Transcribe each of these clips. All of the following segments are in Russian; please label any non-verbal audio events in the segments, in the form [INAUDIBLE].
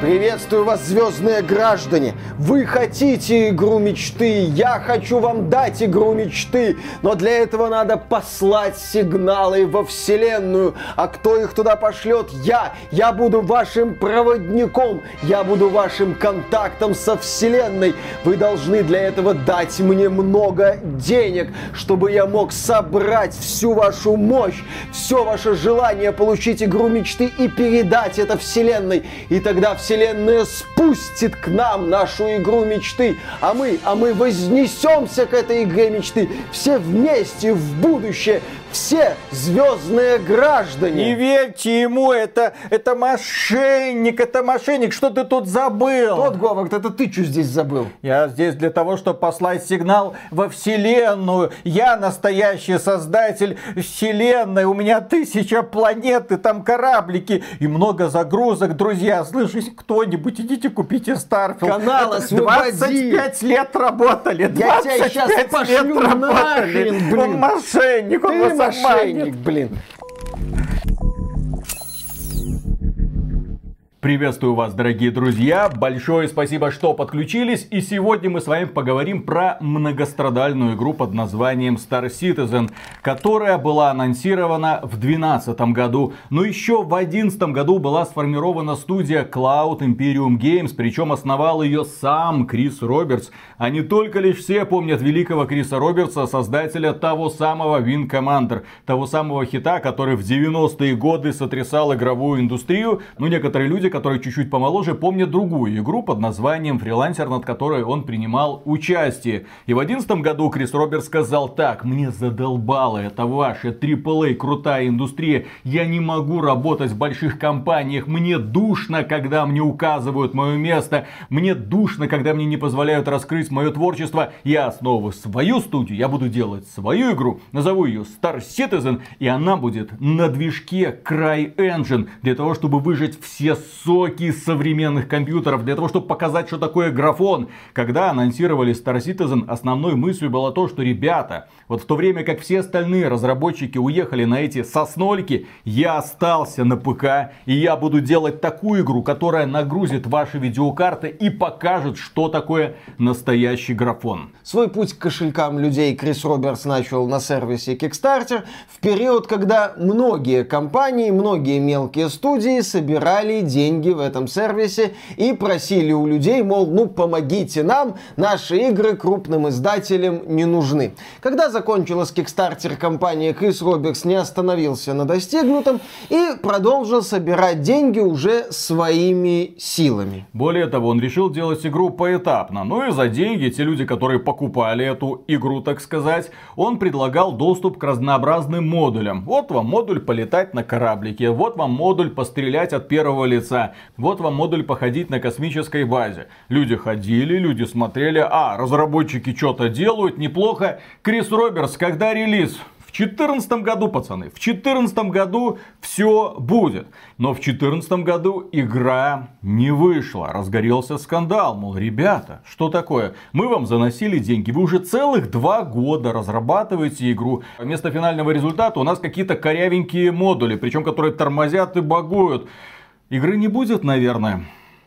Приветствую вас, звездные граждане! Вы хотите игру мечты, я хочу вам дать игру мечты, но для этого надо послать сигналы во вселенную. А кто их туда пошлет? Я! Я буду вашим проводником, я буду вашим контактом со вселенной. Вы должны для этого дать мне много денег, чтобы я мог собрать всю вашу мощь, все ваше желание получить игру мечты и передать это вселенной. И тогда вселенная Вселенная спустит к нам нашу игру мечты, а мы, а мы вознесемся к этой игре мечты все вместе в будущее, все звездные граждане. Не верьте ему, это, это мошенник, это мошенник, что ты тут забыл? Тот Говард, это ты что здесь забыл? Я здесь для того, чтобы послать сигнал во вселенную. Я настоящий создатель вселенной, у меня тысяча планет, и там кораблики, и много загрузок, друзья. Слышите, кто-нибудь, идите купите Starfield. Канал освободи. 25 лет работали, 25 Я тебя сейчас лет пошлю работали. нахрен, блин. Он мошенник, он мошенник, блин. Приветствую вас, дорогие друзья. Большое спасибо, что подключились. И сегодня мы с вами поговорим про многострадальную игру под названием Star Citizen, которая была анонсирована в 2012 году. Но еще в 2011 году была сформирована студия Cloud Imperium Games, причем основал ее сам Крис Робертс. А не только лишь все помнят великого Криса Робертса, создателя того самого Wing Commander, того самого хита, который в 90-е годы сотрясал игровую индустрию. Но некоторые люди, которые чуть-чуть помоложе, помнят другую игру под названием «Фрилансер», над которой он принимал участие. И в 2011 году Крис Робертс сказал так, мне задолбало это ваша AAA крутая индустрия, я не могу работать в больших компаниях, мне душно, когда мне указывают мое место, мне душно, когда мне не позволяют раскрыть мое творчество, я основываю свою студию, я буду делать свою игру, назову ее Star Citizen, и она будет на движке CryEngine, для того, чтобы выжать все соки современных компьютеров, для того, чтобы показать, что такое графон. Когда анонсировали Star Citizen, основной мыслью было то, что ребята, вот в то время как все остальные разработчики уехали на эти соснольки, я остался на ПК, и я буду делать такую игру, которая нагрузит ваши видеокарты и покажет, что такое настоящий графон. Свой путь к кошелькам людей Крис Робертс начал на сервисе Kickstarter в период, когда многие компании, многие мелкие студии собирали деньги в этом сервисе и просили у людей, мол, ну помогите нам, наши игры крупным издателям не нужны. Когда закончилась Kickstarter компания, Крис Робертс не остановился на достигнутом и продолжил собирать деньги уже своими силами. Более того, он решил делать игру поэтапно. Ну и за деньги те люди, которые покупали эту игру, так сказать, он предлагал доступ к разнообразным модулям. Вот вам модуль полетать на кораблике, вот вам модуль пострелять от первого лица, вот вам модуль походить на космической базе. Люди ходили, люди смотрели, а, разработчики что-то делают, неплохо. Крис Робертс, когда релиз? В 2014 году, пацаны, в 2014 году все будет. Но в 2014 году игра не вышла. Разгорелся скандал. Мол, ребята, что такое? Мы вам заносили деньги. Вы уже целых два года разрабатываете игру. Вместо финального результата у нас какие-то корявенькие модули. Причем, которые тормозят и багуют. Игры не будет, наверное.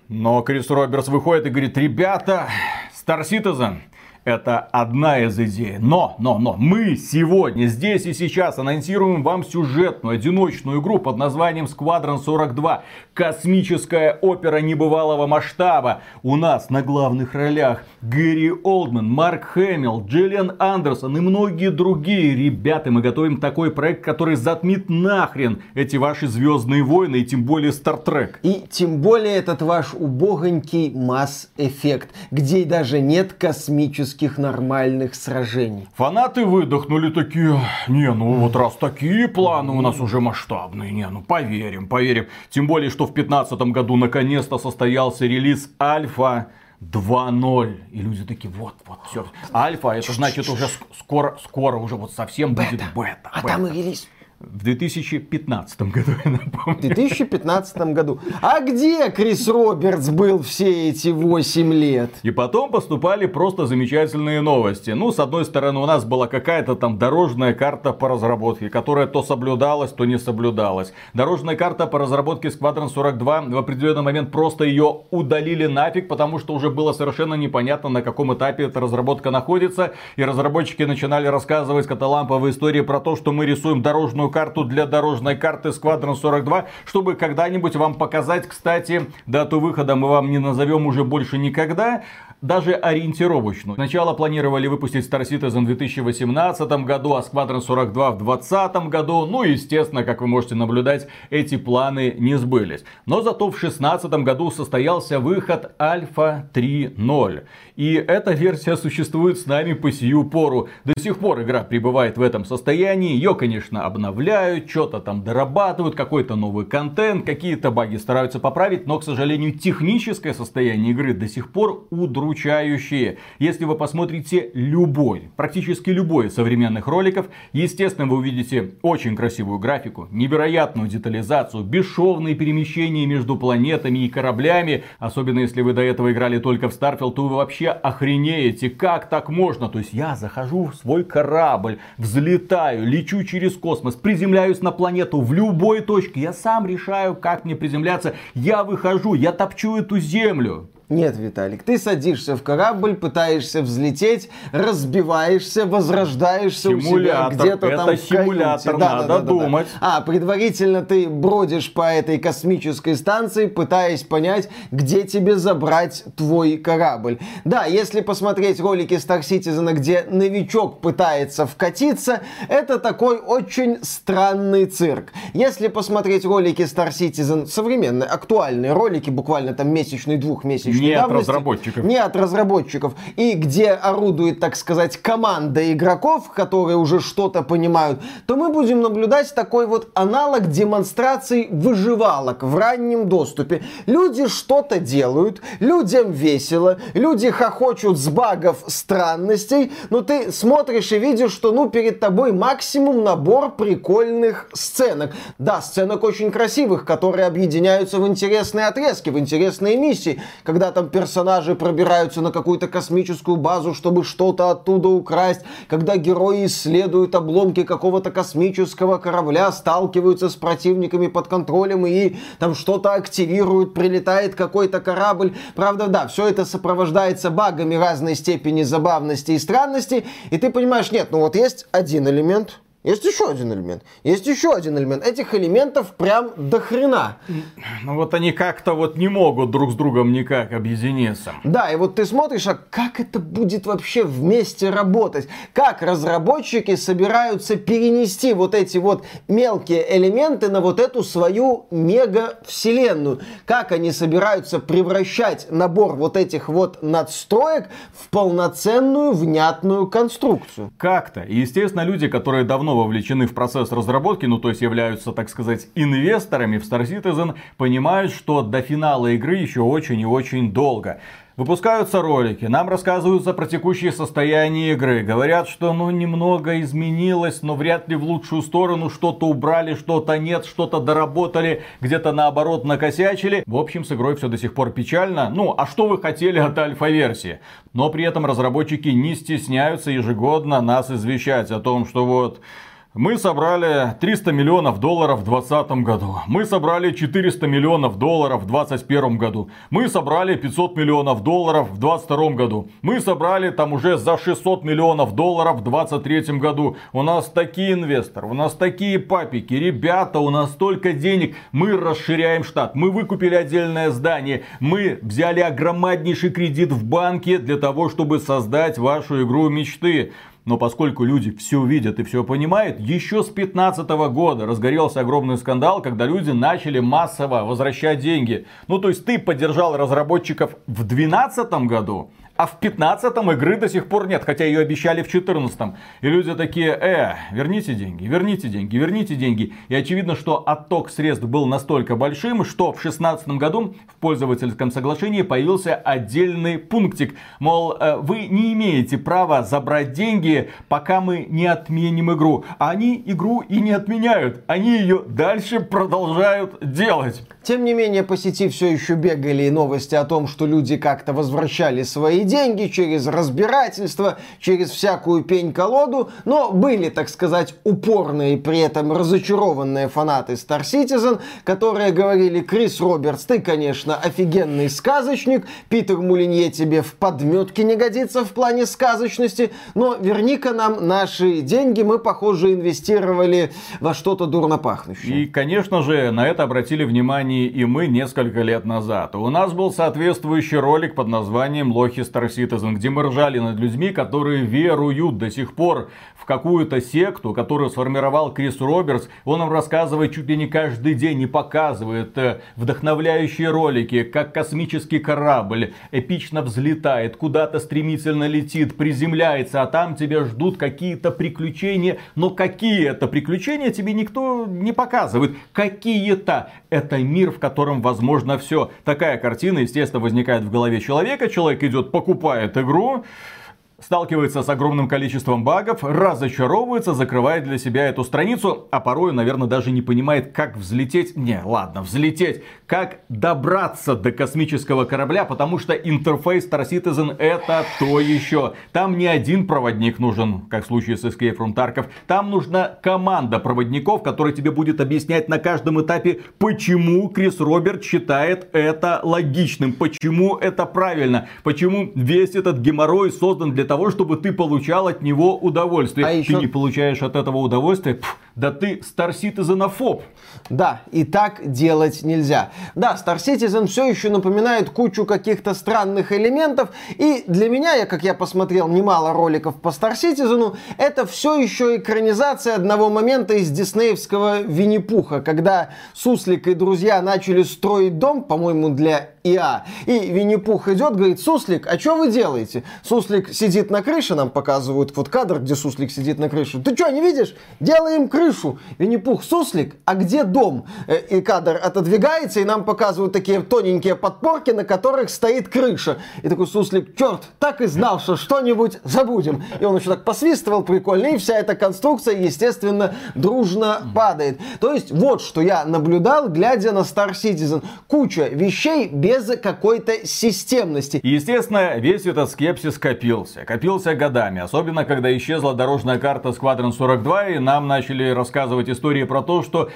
Но Крис Робертс выходит и говорит, ребята, Star Citizen, это одна из идей. Но, но, но, мы сегодня, здесь и сейчас анонсируем вам сюжетную, одиночную игру под названием Squadron 42. Космическая опера небывалого масштаба. У нас на главных ролях Гэри Олдман, Марк Хэмилл, Джиллиан Андерсон и многие другие. Ребята, мы готовим такой проект, который затмит нахрен эти ваши Звездные войны и тем более Стартрек. И тем более этот ваш убогонький масс-эффект, где даже нет космических нормальных сражений. Фанаты выдохнули такие, не, ну вот раз такие планы у нас уже масштабные, не, ну поверим, поверим. Тем более, что в 2015 году наконец-то состоялся релиз Альфа 2.0. И люди такие, вот, вот, все. Альфа, это значит уже ск- скоро, скоро уже вот совсем будет бета. А бета. там и релиз В 2015 году, я напомню. В 2015 году. А где Крис Робертс был все эти 8 лет? И потом поступали просто замечательные новости. Ну, с одной стороны, у нас была какая-то там дорожная карта по разработке, которая то соблюдалась, то не соблюдалась. Дорожная карта по разработке Squadron 42 в определенный момент просто ее удалили нафиг, потому что уже было совершенно непонятно, на каком этапе эта разработка находится. И разработчики начинали рассказывать каталамповые истории про то, что мы рисуем дорожную карту для дорожной карты Squadron 42, чтобы когда-нибудь вам показать, кстати, дату выхода. Мы вам не назовем уже больше никогда, даже ориентировочную. Сначала планировали выпустить Star Citizen в 2018 году, а Squadron 42 в 2020 году. Ну, естественно, как вы можете наблюдать, эти планы не сбылись. Но зато в 2016 году состоялся выход Alpha 3.0. И эта версия существует с нами по сию пору. До сих пор игра пребывает в этом состоянии. Ее, конечно, обновляют, что-то там дорабатывают, какой-то новый контент, какие-то баги стараются поправить. Но, к сожалению, техническое состояние игры до сих пор удручающее. Если вы посмотрите любой, практически любой из современных роликов, естественно, вы увидите очень красивую графику, невероятную детализацию, бесшовные перемещения между планетами и кораблями. Особенно, если вы до этого играли только в Starfield, то вы вообще охренеете, как так можно? То есть я захожу в свой корабль, взлетаю, лечу через космос, приземляюсь на планету в любой точке. Я сам решаю, как мне приземляться. Я выхожу, я топчу эту землю. Нет, Виталик, ты садишься в корабль, пытаешься взлететь, разбиваешься, возрождаешься симулятор. у себя где-то там Это симулятор, да, надо да, да, думать. Да. А, предварительно ты бродишь по этой космической станции, пытаясь понять, где тебе забрать твой корабль. Да, если посмотреть ролики Star Citizen, где новичок пытается вкатиться, это такой очень странный цирк. Если посмотреть ролики Star Citizen, современные, актуальные ролики, буквально там месячный, двухмесячный, не давности, от разработчиков. Не от разработчиков. И где орудует, так сказать, команда игроков, которые уже что-то понимают, то мы будем наблюдать такой вот аналог демонстраций выживалок в раннем доступе. Люди что-то делают, людям весело, люди хохочут с багов странностей, но ты смотришь и видишь, что ну перед тобой максимум набор прикольных сценок. Да, сценок очень красивых, которые объединяются в интересные отрезки, в интересные миссии, когда когда там персонажи пробираются на какую-то космическую базу, чтобы что-то оттуда украсть, когда герои исследуют обломки какого-то космического корабля, сталкиваются с противниками под контролем и там что-то активируют, прилетает какой-то корабль. Правда, да, все это сопровождается багами разной степени забавности и странности, и ты понимаешь, нет, ну вот есть один элемент, есть еще один элемент. Есть еще один элемент. Этих элементов прям до хрена. Ну вот они как-то вот не могут друг с другом никак объединиться. Да, и вот ты смотришь, а как это будет вообще вместе работать? Как разработчики собираются перенести вот эти вот мелкие элементы на вот эту свою мега-вселенную? Как они собираются превращать набор вот этих вот надстроек в полноценную внятную конструкцию? Как-то. И, естественно, люди, которые давно давно вовлечены в процесс разработки, ну то есть являются, так сказать, инвесторами в Star Citizen, понимают, что до финала игры еще очень и очень долго. Выпускаются ролики, нам рассказываются про текущее состояние игры. Говорят, что ну немного изменилось, но вряд ли в лучшую сторону. Что-то убрали, что-то нет, что-то доработали, где-то наоборот накосячили. В общем, с игрой все до сих пор печально. Ну, а что вы хотели от альфа-версии? Но при этом разработчики не стесняются ежегодно нас извещать о том, что вот мы собрали 300 миллионов долларов в 2020 году. Мы собрали 400 миллионов долларов в 2021 году. Мы собрали 500 миллионов долларов в 2022 году. Мы собрали там уже за 600 миллионов долларов в 2023 году. У нас такие инвесторы, у нас такие папики. Ребята, у нас столько денег. Мы расширяем штат. Мы выкупили отдельное здание. Мы взяли огромнейший кредит в банке для того, чтобы создать вашу игру мечты. Но поскольку люди все видят и все понимают, еще с 2015 года разгорелся огромный скандал, когда люди начали массово возвращать деньги. Ну то есть ты поддержал разработчиков в 2012 году, а в 15-м игры до сих пор нет, хотя ее обещали в 14-м. И люди такие, э, верните деньги, верните деньги, верните деньги. И очевидно, что отток средств был настолько большим, что в 16 году в пользовательском соглашении появился отдельный пунктик. Мол, э, вы не имеете права забрать деньги, пока мы не отменим игру. А они игру и не отменяют. Они ее дальше продолжают делать. Тем не менее, по сети все еще бегали новости о том, что люди как-то возвращали свои деньги через разбирательство, через всякую пень-колоду, но были, так сказать, упорные, при этом разочарованные фанаты Star Citizen, которые говорили, Крис Робертс, ты, конечно, офигенный сказочник, Питер Мулинье тебе в подметке не годится в плане сказочности, но верни-ка нам наши деньги, мы, похоже, инвестировали во что-то дурно пахнущее. И, конечно же, на это обратили внимание и мы несколько лет назад. У нас был соответствующий ролик под названием Лохи Star Citizen, где мы ржали над людьми, которые веруют до сих пор в какую-то секту, которую сформировал Крис Робертс. Он нам рассказывает чуть ли не каждый день и показывает э, вдохновляющие ролики, как космический корабль эпично взлетает, куда-то стремительно летит, приземляется, а там тебя ждут какие-то приключения. Но какие это приключения, тебе никто не показывает. Какие-то. Это мир, в котором возможно все. Такая картина, естественно, возникает в голове человека. Человек идет, покупает игру, сталкивается с огромным количеством багов, разочаровывается, закрывает для себя эту страницу, а порой, наверное, даже не понимает, как взлететь, не, ладно, взлететь, как добраться до космического корабля, потому что интерфейс Star Citizen это то еще. Там не один проводник нужен, как в случае с Escape from Tarkov, там нужна команда проводников, которая тебе будет объяснять на каждом этапе, почему Крис Роберт считает это логичным, почему это правильно, почему весь этот геморрой создан для того, того, чтобы ты получал от него удовольствие. А ты еще... не получаешь от этого удовольствия, пф, да ты Star Citizen Да, и так делать нельзя. Да, Star Citizen все еще напоминает кучу каких-то странных элементов, и для меня, я, как я посмотрел немало роликов по Star Citizen, это все еще экранизация одного момента из диснеевского Винни-Пуха, когда Суслик и друзья начали строить дом, по-моему, для ИА. И Винни-Пух идет, говорит, Суслик, а что вы делаете? Суслик сидит на крыше, нам показывают вот кадр, где Суслик сидит на крыше. Ты что, не видишь? Делаем крышу. Винни-Пух, Суслик, а где дом? Э, и кадр отодвигается, и нам показывают такие тоненькие подпорки, на которых стоит крыша. И такой Суслик, черт, так и знал, что что-нибудь забудем. И он еще так посвистывал прикольно, и вся эта конструкция, естественно, дружно падает. То есть вот что я наблюдал, глядя на Star Citizen. Куча вещей без без какой-то системности. Естественно, весь этот скепсис копился. Копился годами. Особенно, когда исчезла дорожная карта Squadron 42, и нам начали рассказывать истории про то, что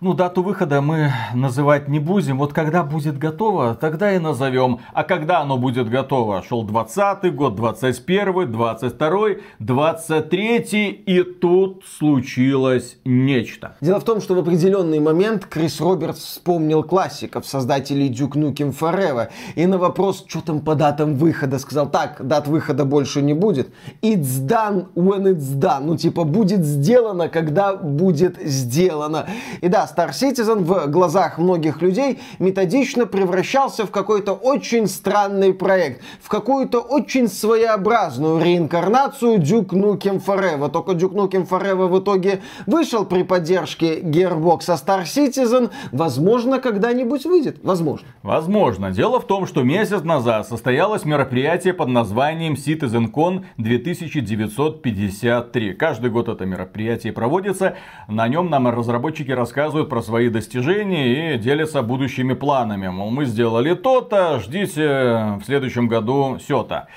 ну, дату выхода мы называть не будем. Вот когда будет готово, тогда и назовем. А когда оно будет готово? Шел 20 год, 21 22 23 и тут случилось нечто. Дело в том, что в определенный момент Крис Робертс вспомнил классиков, создателей Duke Nukem Forever. И на вопрос, что там по датам выхода, сказал, так, дат выхода больше не будет. It's done when it's done. Ну, типа, будет сделано, когда будет сделано. И да, Star Citizen в глазах многих людей методично превращался в какой-то очень странный проект, в какую-то очень своеобразную реинкарнацию Duke Nukem Forever. Только Duke Nukem Forever в итоге вышел при поддержке Gearbox, а Star Citizen, возможно, когда-нибудь выйдет. Возможно. Возможно. Дело в том, что месяц назад состоялось мероприятие под названием CitizenCon 2953. Каждый год это мероприятие проводится. На нем нам разработчики рассказывают рассказывают про свои достижения и делятся будущими планами. Мол, мы сделали то-то, ждите в следующем году все-то.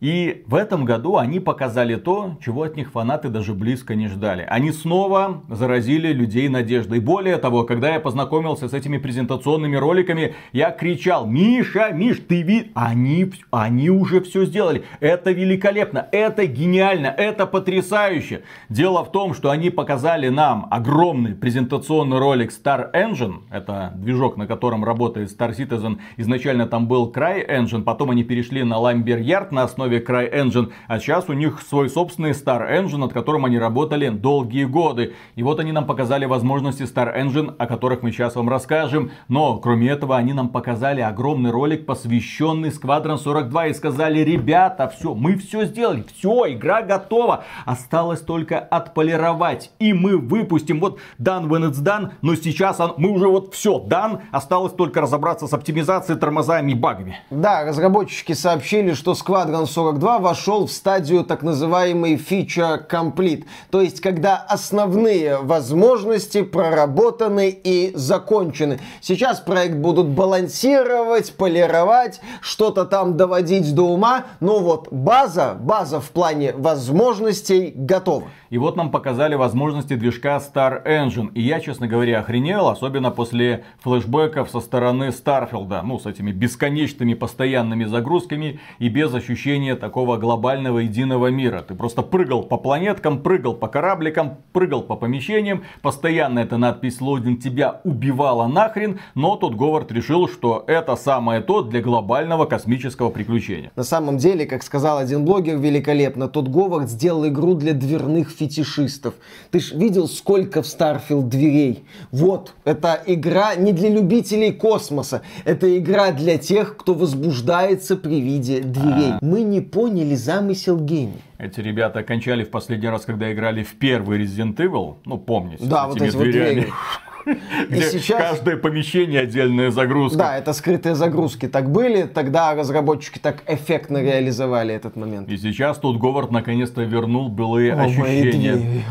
И в этом году они показали то, чего от них фанаты даже близко не ждали. Они снова заразили людей надеждой. Более того, когда я познакомился с этими презентационными роликами, я кричал, Миша, Миш, ты вид... Они, они уже все сделали. Это великолепно, это гениально, это потрясающе. Дело в том, что они показали нам огромный презентационный ролик Star Engine. Это движок, на котором работает Star Citizen. Изначально там был Cry Engine, потом они перешли на Lambert Yard на основе основе CryEngine, а сейчас у них свой собственный Star Engine, над которым они работали долгие годы. И вот они нам показали возможности Star Engine, о которых мы сейчас вам расскажем. Но, кроме этого, они нам показали огромный ролик, посвященный Squadron 42 и сказали, ребята, все, мы все сделали, все, игра готова. Осталось только отполировать. И мы выпустим. Вот done when it's done, но сейчас он, мы уже вот все, done. Осталось только разобраться с оптимизацией, тормозами и багами. Да, разработчики сообщили, что Squadron 42 вошел в стадию так называемой feature complete. То есть, когда основные возможности проработаны и закончены. Сейчас проект будут балансировать, полировать, что-то там доводить до ума. Но вот база, база в плане возможностей готова. И вот нам показали возможности движка Star Engine. И я, честно говоря, охренел, особенно после флешбеков со стороны Старфилда. Ну, с этими бесконечными постоянными загрузками и без ощущения такого глобального единого мира. Ты просто прыгал по планеткам, прыгал по корабликам, прыгал по помещениям. Постоянно эта надпись лодинг тебя убивала нахрен. Но тут Говард решил, что это самое то для глобального космического приключения. На самом деле, как сказал один блогер великолепно, тот Говард сделал игру для дверных фетишистов. Ты ж видел, сколько в Starfield дверей? Вот, это игра не для любителей космоса. Это игра для тех, кто возбуждается при виде дверей. А-а-а. Мы не поняли замысел гейма. Эти ребята окончали в последний раз, когда играли в первый Resident Evil. Ну, помните. Да, вот эти дверями. вот. [LAUGHS] Где и сейчас... каждое помещение отдельная загрузка. Да, это скрытые загрузки так были, тогда разработчики так эффектно реализовали этот момент. И сейчас тут Говард наконец-то вернул былые О, ощущения.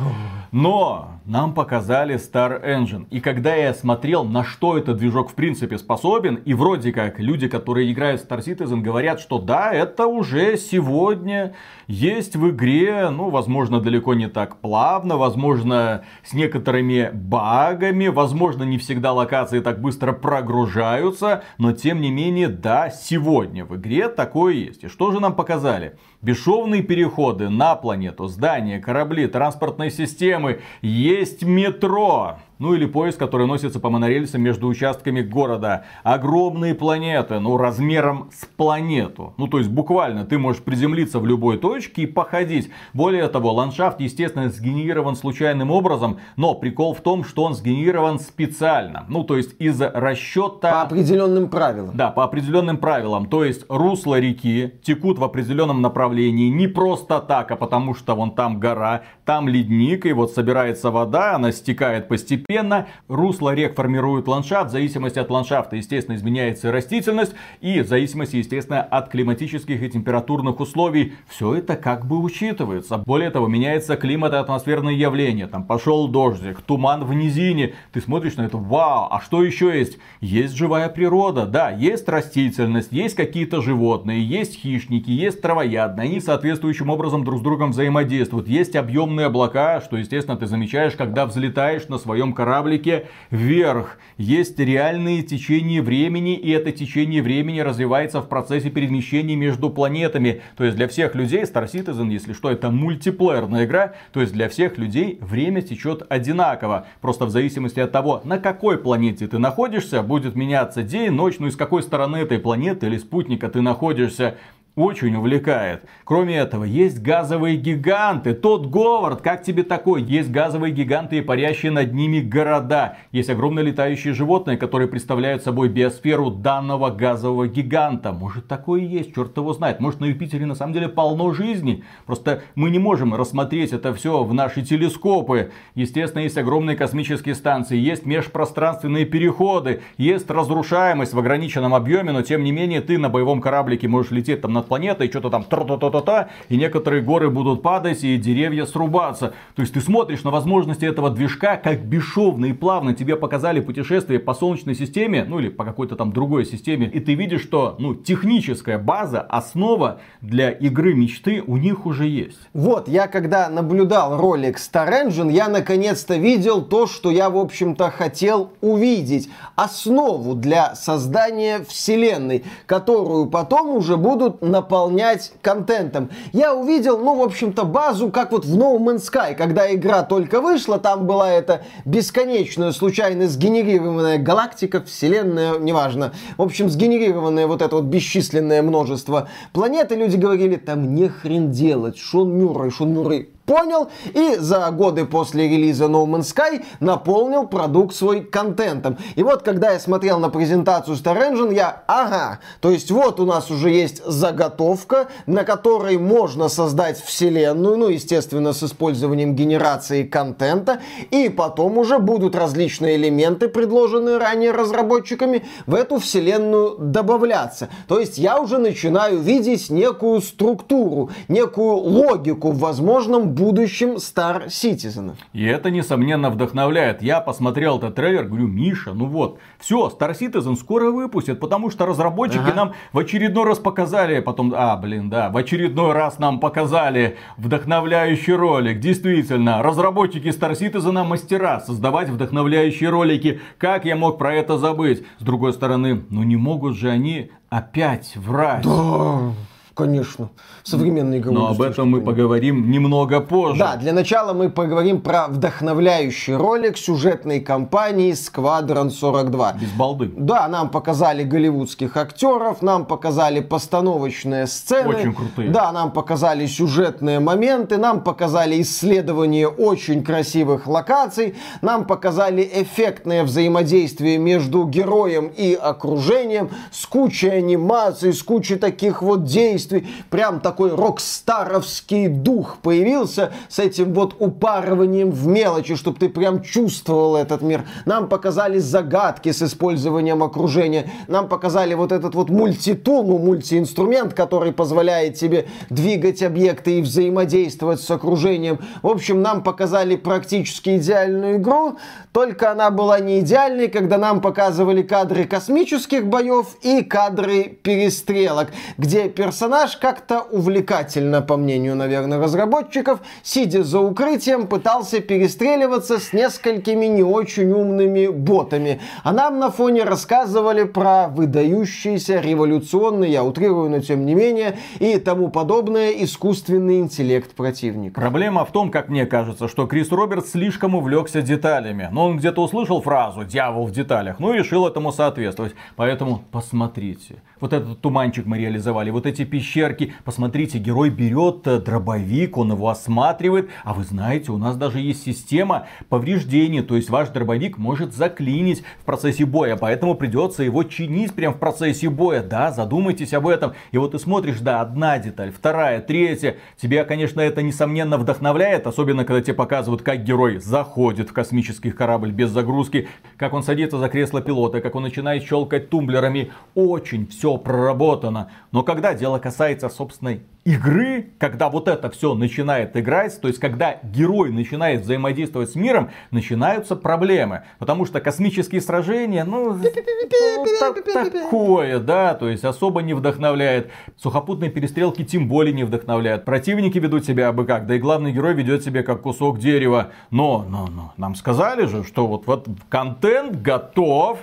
Но нам показали Star Engine. И когда я смотрел, на что этот движок в принципе способен, и вроде как люди, которые играют в Star Citizen, говорят, что да, это уже сегодня есть в игре, ну, возможно, далеко не так плавно, возможно, с некоторыми багами, возможно, не всегда локации так быстро прогружаются, но тем не менее, да, сегодня в игре такое есть. И что же нам показали? Бесшовные переходы на планету, здания, корабли, транспортные системы. Есть метро ну или поезд, который носится по монорельсам между участками города. Огромные планеты, ну размером с планету. Ну то есть буквально ты можешь приземлиться в любой точке и походить. Более того, ландшафт естественно сгенерирован случайным образом, но прикол в том, что он сгенерирован специально. Ну то есть из расчета... По определенным правилам. Да, по определенным правилам. То есть русло реки текут в определенном направлении не просто так, а потому что вон там гора, там ледник, и вот собирается вода, она стекает постепенно постепенно. Русло рек формирует ландшафт. В зависимости от ландшафта, естественно, изменяется растительность. И в зависимости, естественно, от климатических и температурных условий. Все это как бы учитывается. Более того, меняется климат и атмосферные явления. Там пошел дождик, туман в низине. Ты смотришь на это, вау, а что еще есть? Есть живая природа, да, есть растительность, есть какие-то животные, есть хищники, есть травоядные. Они соответствующим образом друг с другом взаимодействуют. Есть объемные облака, что, естественно, ты замечаешь, когда взлетаешь на своем кораблике вверх. Есть реальные течения времени, и это течение времени развивается в процессе перемещения между планетами. То есть для всех людей Star Citizen, если что, это мультиплеерная игра, то есть для всех людей время течет одинаково. Просто в зависимости от того, на какой планете ты находишься, будет меняться день, ночь, ну и с какой стороны этой планеты или спутника ты находишься очень увлекает. Кроме этого, есть газовые гиганты. Тот Говард, как тебе такой? Есть газовые гиганты и парящие над ними города. Есть огромные летающие животные, которые представляют собой биосферу данного газового гиганта. Может такое и есть, черт его знает. Может на Юпитере на самом деле полно жизни. Просто мы не можем рассмотреть это все в наши телескопы. Естественно, есть огромные космические станции, есть межпространственные переходы, есть разрушаемость в ограниченном объеме, но тем не менее ты на боевом кораблике можешь лететь там над планетой, что-то там тра-та-та-та-та, и некоторые горы будут падать, и деревья срубаться. То есть ты смотришь на возможности этого движка, как бесшовно и плавно тебе показали путешествие по Солнечной системе, ну или по какой-то там другой системе, и ты видишь, что ну, техническая база, основа для игры мечты у них уже есть. Вот, я когда наблюдал ролик Star Engine, я наконец-то видел то, что я, в общем-то, хотел увидеть. Основу для создания вселенной, которую потом уже будут наполнять контентом. Я увидел, ну, в общем-то, базу, как вот в No Man's Sky, когда игра только вышла, там была эта бесконечная, случайно сгенерированная галактика, вселенная, неважно. В общем, сгенерированное вот это вот бесчисленное множество планет, и люди говорили, там не хрен делать, Шон Мюррей, Шон Мюррей понял и за годы после релиза No Man's Sky наполнил продукт свой контентом. И вот, когда я смотрел на презентацию Star Engine, я, ага, то есть вот у нас уже есть заготовка, на которой можно создать вселенную, ну, естественно, с использованием генерации контента, и потом уже будут различные элементы, предложенные ранее разработчиками, в эту вселенную добавляться. То есть я уже начинаю видеть некую структуру, некую логику в возможном будущем Star Citizen. И это, несомненно, вдохновляет. Я посмотрел этот трейлер, говорю, Миша, ну вот, все, Star Citizen скоро выпустят, потому что разработчики ага. нам в очередной раз показали, потом, а, блин, да, в очередной раз нам показали вдохновляющий ролик. Действительно, разработчики Star Citizen мастера создавать вдохновляющие ролики. Как я мог про это забыть? С другой стороны, ну не могут же они опять врать. Да конечно, современные игровой Но об этом мы поговорим немного позже. Да, для начала мы поговорим про вдохновляющий ролик сюжетной кампании Squadron 42. Без балды. Да, нам показали голливудских актеров, нам показали постановочные сцены. Очень крутые. Да, нам показали сюжетные моменты, нам показали исследование очень красивых локаций, нам показали эффектное взаимодействие между героем и окружением с кучей анимаций, с кучей таких вот действий действий. Прям такой рок-старовский дух появился с этим вот упарыванием в мелочи, чтобы ты прям чувствовал этот мир. Нам показали загадки с использованием окружения. Нам показали вот этот вот мультитул, мультиинструмент, который позволяет тебе двигать объекты и взаимодействовать с окружением. В общем, нам показали практически идеальную игру, только она была не идеальной, когда нам показывали кадры космических боев и кадры перестрелок, где персонаж персонаж как-то увлекательно, по мнению, наверное, разработчиков, сидя за укрытием, пытался перестреливаться с несколькими не очень умными ботами. А нам на фоне рассказывали про выдающийся революционный, я утрирую, но тем не менее, и тому подобное искусственный интеллект противника. Проблема в том, как мне кажется, что Крис Робертс слишком увлекся деталями. Но он где-то услышал фразу «дьявол в деталях», ну и решил этому соответствовать. Поэтому посмотрите. Вот этот туманчик мы реализовали, вот эти пещеры пещерки. Посмотрите, герой берет э, дробовик, он его осматривает. А вы знаете, у нас даже есть система повреждений. То есть ваш дробовик может заклинить в процессе боя. Поэтому придется его чинить прямо в процессе боя. Да, задумайтесь об этом. И вот ты смотришь, да, одна деталь, вторая, третья. Тебя, конечно, это несомненно вдохновляет. Особенно, когда тебе показывают, как герой заходит в космический корабль без загрузки. Как он садится за кресло пилота, как он начинает щелкать тумблерами. Очень все проработано. Но когда дело касается касается, собственной игры, когда вот это все начинает играть, то есть когда герой начинает взаимодействовать с миром, начинаются проблемы. Потому что космические сражения, ну, ну такое, да, то есть особо не вдохновляет. Сухопутные перестрелки тем более не вдохновляют. Противники ведут себя абы как, да и главный герой ведет себя как кусок дерева. Но, но, но, нам сказали же, что вот, вот контент готов,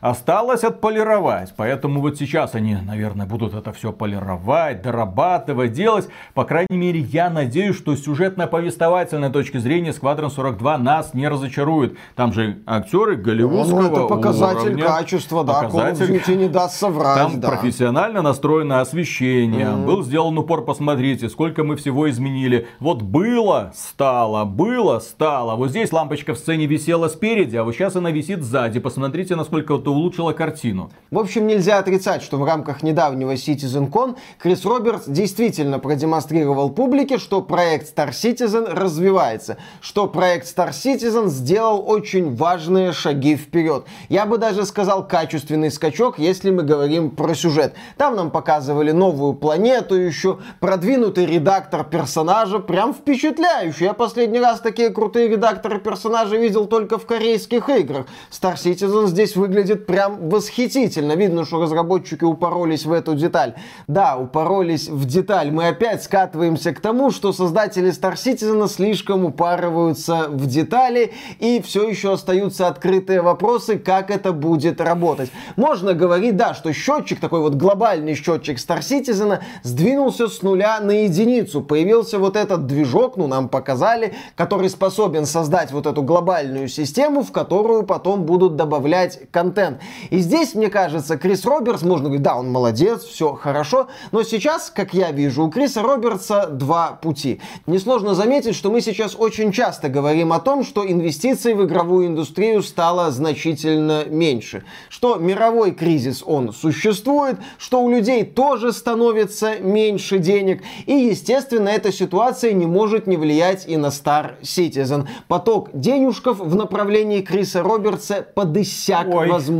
Осталось отполировать, поэтому вот сейчас они, наверное, будут это все полировать, дорабатывать, делать. По крайней мере, я надеюсь, что сюжетно-повествовательной точки зрения Сквадрон 42 нас не разочарует. Там же актеры голливудского ну, это показатель уровня. качества, да, показатель... Call не даст соврать. Там да. профессионально настроено освещение, mm-hmm. был сделан упор, посмотрите, сколько мы всего изменили. Вот было, стало, было, стало. Вот здесь лампочка в сцене висела спереди, а вот сейчас она висит сзади. Посмотрите, насколько вот улучшила картину. В общем, нельзя отрицать, что в рамках недавнего CitizenCon Крис Робертс действительно продемонстрировал публике, что проект Star Citizen развивается, что проект Star Citizen сделал очень важные шаги вперед. Я бы даже сказал качественный скачок, если мы говорим про сюжет. Там нам показывали новую планету еще, продвинутый редактор персонажа, прям впечатляющий. Я последний раз такие крутые редакторы персонажей видел только в корейских играх. Star Citizen здесь выглядит выглядит прям восхитительно. Видно, что разработчики упоролись в эту деталь. Да, упоролись в деталь. Мы опять скатываемся к тому, что создатели Star Citizen слишком упарываются в детали, и все еще остаются открытые вопросы, как это будет работать. Можно говорить, да, что счетчик, такой вот глобальный счетчик Star Citizen, сдвинулся с нуля на единицу. Появился вот этот движок, ну, нам показали, который способен создать вот эту глобальную систему, в которую потом будут добавлять контент. И здесь, мне кажется, Крис Робертс, можно говорить, да, он молодец, все хорошо, но сейчас, как я вижу, у Криса Робертса два пути. Несложно заметить, что мы сейчас очень часто говорим о том, что инвестиций в игровую индустрию стало значительно меньше, что мировой кризис, он существует, что у людей тоже становится меньше денег, и, естественно, эта ситуация не может не влиять и на Star Citizen. Поток денежков в направлении Криса Робертса подысяк,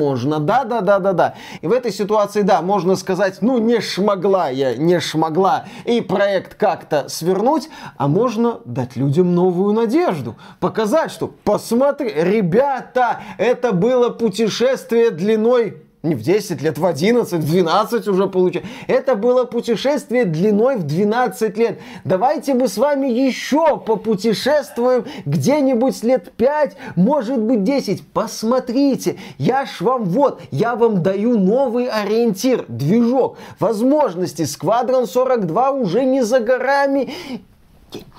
Ой. возможно. Да-да-да-да-да. И в этой ситуации, да, можно сказать, ну, не шмогла я, не шмогла, и проект как-то свернуть, а можно дать людям новую надежду. Показать, что, посмотри, ребята, это было путешествие длиной не в 10 лет, в 11, в 12 уже получается. Это было путешествие длиной в 12 лет. Давайте мы с вами еще попутешествуем где-нибудь лет 5, может быть 10. Посмотрите, я ж вам вот, я вам даю новый ориентир, движок, возможности. Сквадрон 42 уже не за горами.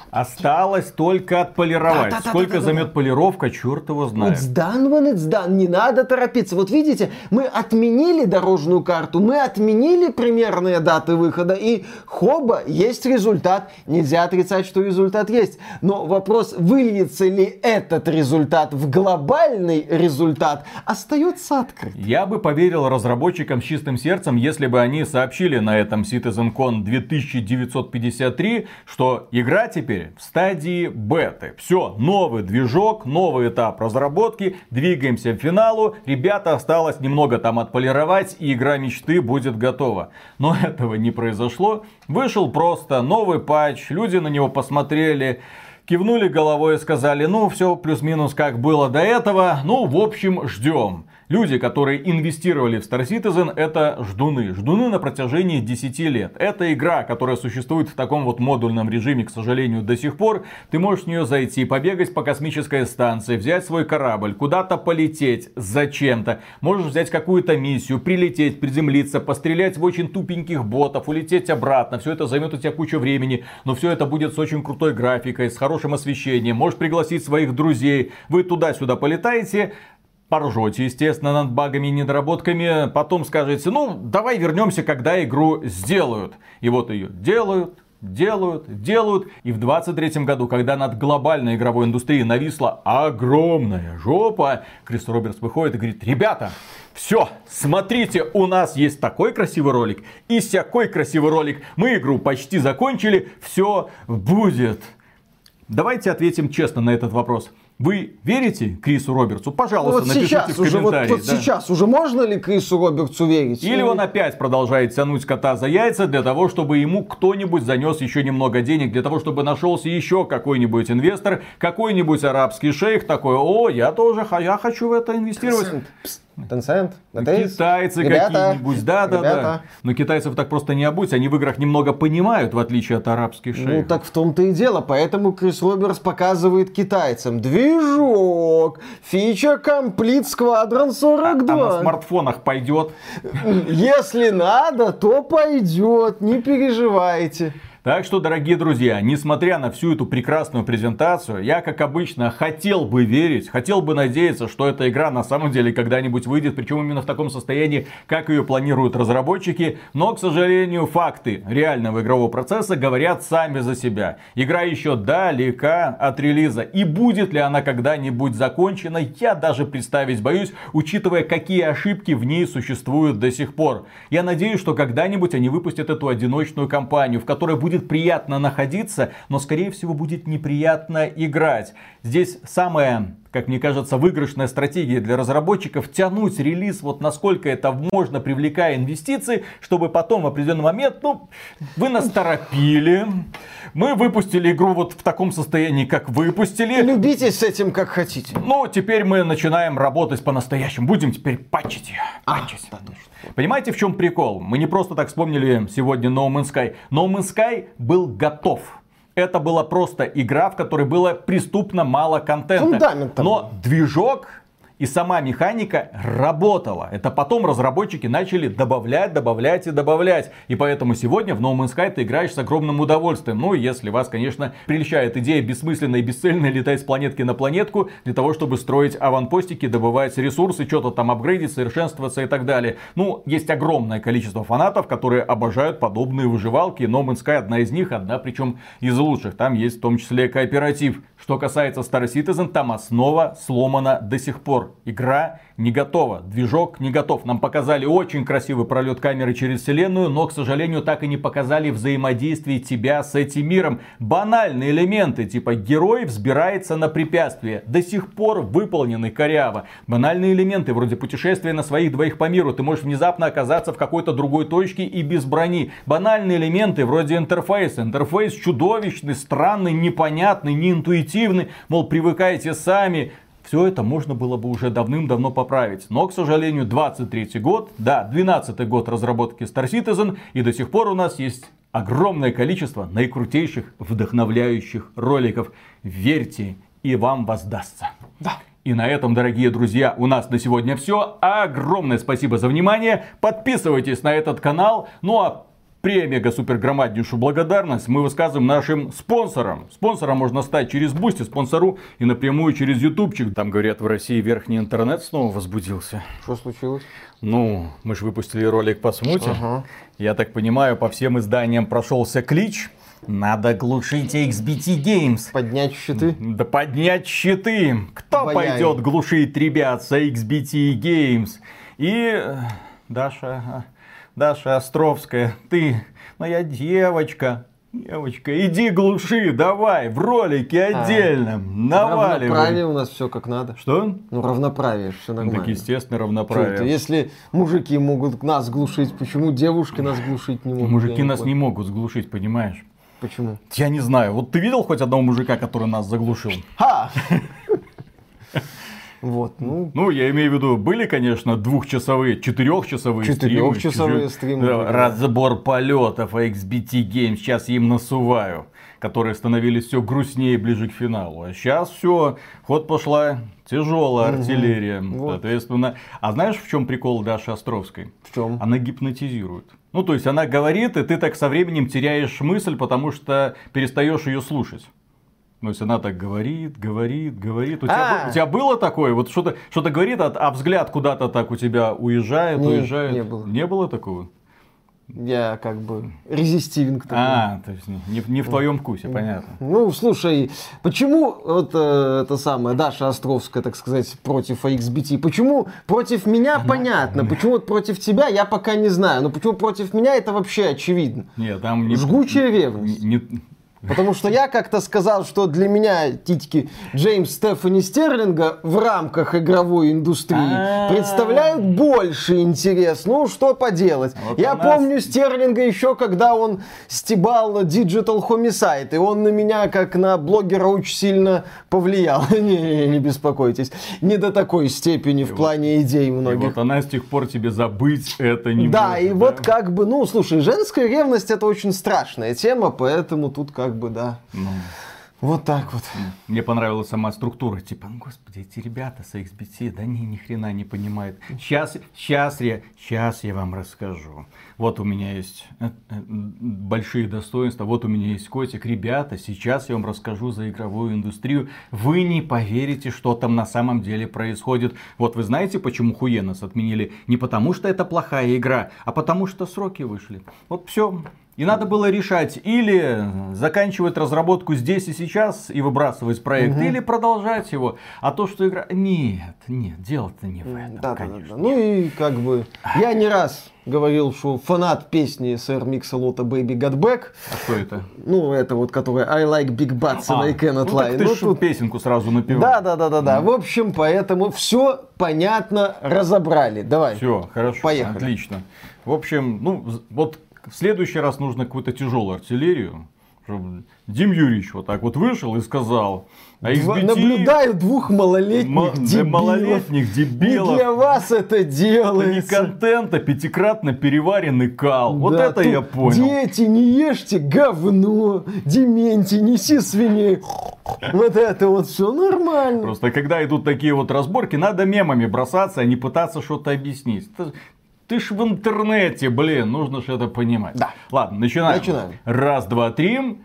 Осталось только отполировать. Да, да, Сколько да, да, займет да. полировка, черт его знает. It's done when it's done. Не надо торопиться. Вот видите, мы отменили дорожную карту, мы отменили примерные даты выхода, и хоба, есть результат. Нельзя отрицать, что результат есть. Но вопрос, выльется ли этот результат в глобальный результат, остается открытым. Я бы поверил разработчикам с чистым сердцем, если бы они сообщили на этом CitizenCon 2953, что игра теперь теперь в стадии беты. Все, новый движок, новый этап разработки, двигаемся к финалу. Ребята, осталось немного там отполировать, и игра мечты будет готова. Но [LAUGHS] этого не произошло. Вышел просто новый патч, люди на него посмотрели, кивнули головой и сказали, ну все плюс-минус как было до этого, ну в общем ждем. Люди, которые инвестировали в Star Citizen, это ждуны. Ждуны на протяжении 10 лет. Это игра, которая существует в таком вот модульном режиме, к сожалению, до сих пор. Ты можешь в нее зайти, побегать по космической станции, взять свой корабль, куда-то полететь зачем-то. Можешь взять какую-то миссию, прилететь, приземлиться, пострелять в очень тупеньких ботов, улететь обратно. Все это займет у тебя кучу времени, но все это будет с очень крутой графикой, с хорошим освещением. Можешь пригласить своих друзей. Вы туда-сюда полетаете, поржете, естественно, над багами и недоработками, потом скажете, ну, давай вернемся, когда игру сделают. И вот ее делают, делают, делают. И в 23 году, когда над глобальной игровой индустрией нависла огромная жопа, Крис Робертс выходит и говорит, ребята, все, смотрите, у нас есть такой красивый ролик и всякой красивый ролик. Мы игру почти закончили, все будет. Давайте ответим честно на этот вопрос. Вы верите Крису Робертсу? Пожалуйста, вот напишите сейчас в уже, вот, вот да. сейчас уже можно ли Крису Робертсу верить? Или он опять продолжает тянуть кота за яйца для того, чтобы ему кто-нибудь занес еще немного денег, для того, чтобы нашелся еще какой-нибудь инвестор, какой-нибудь арабский шейх такой, о, я тоже, я хочу в это инвестировать. Tencent, NetEase. Китайцы какие-нибудь, да, да, да. Но китайцев так просто не обуть, они в играх немного понимают, в отличие от арабских шейхов. Ну так в том-то и дело, поэтому Крис Робертс показывает китайцам движок, фича Complete Squadron 42. А, а на смартфонах пойдет? Если надо, то пойдет, не переживайте. Так что, дорогие друзья, несмотря на всю эту прекрасную презентацию, я, как обычно, хотел бы верить, хотел бы надеяться, что эта игра на самом деле когда-нибудь выйдет, причем именно в таком состоянии, как ее планируют разработчики. Но, к сожалению, факты реального игрового процесса говорят сами за себя. Игра еще далека от релиза. И будет ли она когда-нибудь закончена, я даже представить боюсь, учитывая, какие ошибки в ней существуют до сих пор. Я надеюсь, что когда-нибудь они выпустят эту одиночную кампанию, в которой будет будет приятно находиться, но скорее всего будет неприятно играть. Здесь самое как мне кажется, выигрышная стратегия для разработчиков тянуть релиз вот насколько это можно, привлекая инвестиции, чтобы потом в определенный момент, ну, вы нас торопили, мы выпустили игру вот в таком состоянии, как выпустили. Любитесь с этим как хотите. Ну, теперь мы начинаем работать по-настоящему. Будем теперь патчить ее. А, Патчить. Понимаете, в чем прикол? Мы не просто так вспомнили сегодня No Man's Sky. No Man's Sky был готов. Это была просто игра, в которой было преступно мало контента. Фундамент Но движок и сама механика работала. Это потом разработчики начали добавлять, добавлять и добавлять. И поэтому сегодня в No Man's Sky ты играешь с огромным удовольствием. Ну, если вас, конечно, прельщает идея бессмысленно и бесцельно летать с планетки на планетку для того, чтобы строить аванпостики, добывать ресурсы, что-то там апгрейдить, совершенствоваться и так далее. Ну, есть огромное количество фанатов, которые обожают подобные выживалки. No Man's Sky одна из них, одна причем из лучших. Там есть в том числе кооператив. Что касается Star Citizen, там основа сломана до сих пор. Игра не готова, движок не готов. Нам показали очень красивый пролет камеры через вселенную, но, к сожалению, так и не показали взаимодействие тебя с этим миром. Банальные элементы, типа герой взбирается на препятствие, до сих пор выполнены коряво. Банальные элементы, вроде путешествия на своих двоих по миру, ты можешь внезапно оказаться в какой-то другой точке и без брони. Банальные элементы, вроде интерфейса. Интерфейс чудовищный, странный, непонятный, неинтуитивный. Мол, привыкайте сами. Все это можно было бы уже давным-давно поправить. Но, к сожалению, 23 год, да, 12 год разработки Star Citizen, и до сих пор у нас есть огромное количество наикрутейших, вдохновляющих роликов. Верьте, и вам воздастся. Да. И на этом, дорогие друзья, у нас на сегодня все. Огромное спасибо за внимание. Подписывайтесь на этот канал. Ну а премега супер громаднейшую благодарность мы высказываем нашим спонсорам. Спонсором можно стать через Boosty, спонсору и напрямую через Ютубчик. Там, говорят, в России верхний интернет снова возбудился. Что случилось? Ну, мы же выпустили ролик по смуте. Ага. Я так понимаю, по всем изданиям прошелся клич. Надо глушить XBT Games. Поднять щиты? Да поднять щиты. Кто Обаяние. пойдет глушить ребят с XBT Games? И э, Даша, э, Даша Островская, ты, моя девочка, девочка, иди глуши, давай, в ролике отдельном, Равноправие наваливай. у нас все как надо. Что? Ну, равноправие, все Ну, нормально. так естественно равноправие. это? Если мужики могут нас глушить, почему девушки нас глушить не могут? Мужики нас понял. не могут сглушить, понимаешь? Почему? Я не знаю. Вот ты видел хоть одного мужика, который нас заглушил? Ха! [LAUGHS] Вот, ну, Ну, я имею в виду, были, конечно, двухчасовые, четырехчасовые стримы. Четырехчасовые стримы Да. Разбор полетов XBT Games. Сейчас им насуваю. Которые становились все грустнее ближе к финалу. А сейчас все, ход пошла тяжелая артиллерия. Вот. Соответственно. А знаешь, в чем прикол Даши Островской? в чем? Она гипнотизирует. Ну, то есть она говорит, и ты так со временем теряешь мысль, потому что перестаешь ее слушать. То есть она так говорит, говорит, говорит. У, тебя, А. у тебя было такое? Вот что-то что говорит, а, а взгляд куда-то так у тебя уезжает, Не, уезжает. не было. Не было такого? Я как бы резистивен к такому. А, то есть не, не в твоем вкусе, понятно. Ну, слушай, почему вот э, это самое Даша Островская, так сказать, против XBT? Почему против меня понятно? Почему вот против тебя я пока не знаю. Но почему против меня это вообще очевидно? Нет, там не... Жгучая ревность. не- не- Потому что я как-то сказал, что для меня титьки Джеймс Стефани Стерлинга в рамках игровой индустрии А. представляют больше интерес. Ну, что поделать. Вот я помню Стерлинга еще, когда он стебал Digital Homicide, и он на меня, как на блогера, очень сильно повлиял. [LAUGHS] Не-не-не, не беспокойтесь. Не до такой степени в плане идей И многих. вот она с тех пор тебе забыть это не Да, может, и вот как бы, ну, слушай, женская ревность это очень страшная тема, поэтому тут как бы, да. Ну. Вот так вот. Мне понравилась сама структура, типа, ну господи, эти ребята с XBT, да ни, ни хрена не понимают. Сейчас, сейчас я, сейчас я вам расскажу. Вот у меня есть э, э, большие достоинства, вот у меня есть котик. Ребята, сейчас я вам расскажу за игровую индустрию. Вы не поверите, что там на самом деле происходит. Вот вы знаете, почему Хуенос отменили? Не потому, что это плохая игра, а потому, что сроки вышли. Вот все. И надо было решать, или заканчивать разработку здесь и сейчас и выбрасывать проект, или продолжать его. А то, что игра... Нет, нет, дело-то не в этом, Да, да, да, конечно. да. Ну и как бы я не раз говорил, что фанат песни Сэр Миксалота Baby Got Back, А что это? ну это вот, которая I like big butts and I cannot ну, lie. ты Ну, ж тут- песенку сразу напевал. Да, да, да, да, да. В общем, поэтому все понятно разобрали. Давай. Все, хорошо, Поехали. отлично. В общем, ну, вот в следующий раз нужно какую-то тяжелую артиллерию. чтобы Дим Юрьевич вот так вот вышел и сказал, а Два- XBT Наблюдаю двух малолетних ма- да, дебилов. малолетних Не дебилов. для вас это Не делается. контента, пятикратно переваренный кал. Вот Да, это тут я понял. Дети, не ешьте говно. Дементий, неси свиней. Вот это вот все нормально. Просто когда идут такие вот разборки, надо мемами бросаться, а не пытаться что-то объяснить. Ты, ж в интернете, блин, нужно же это понимать. Да. Ладно, начинаем. Начинаем. Раз, два, три.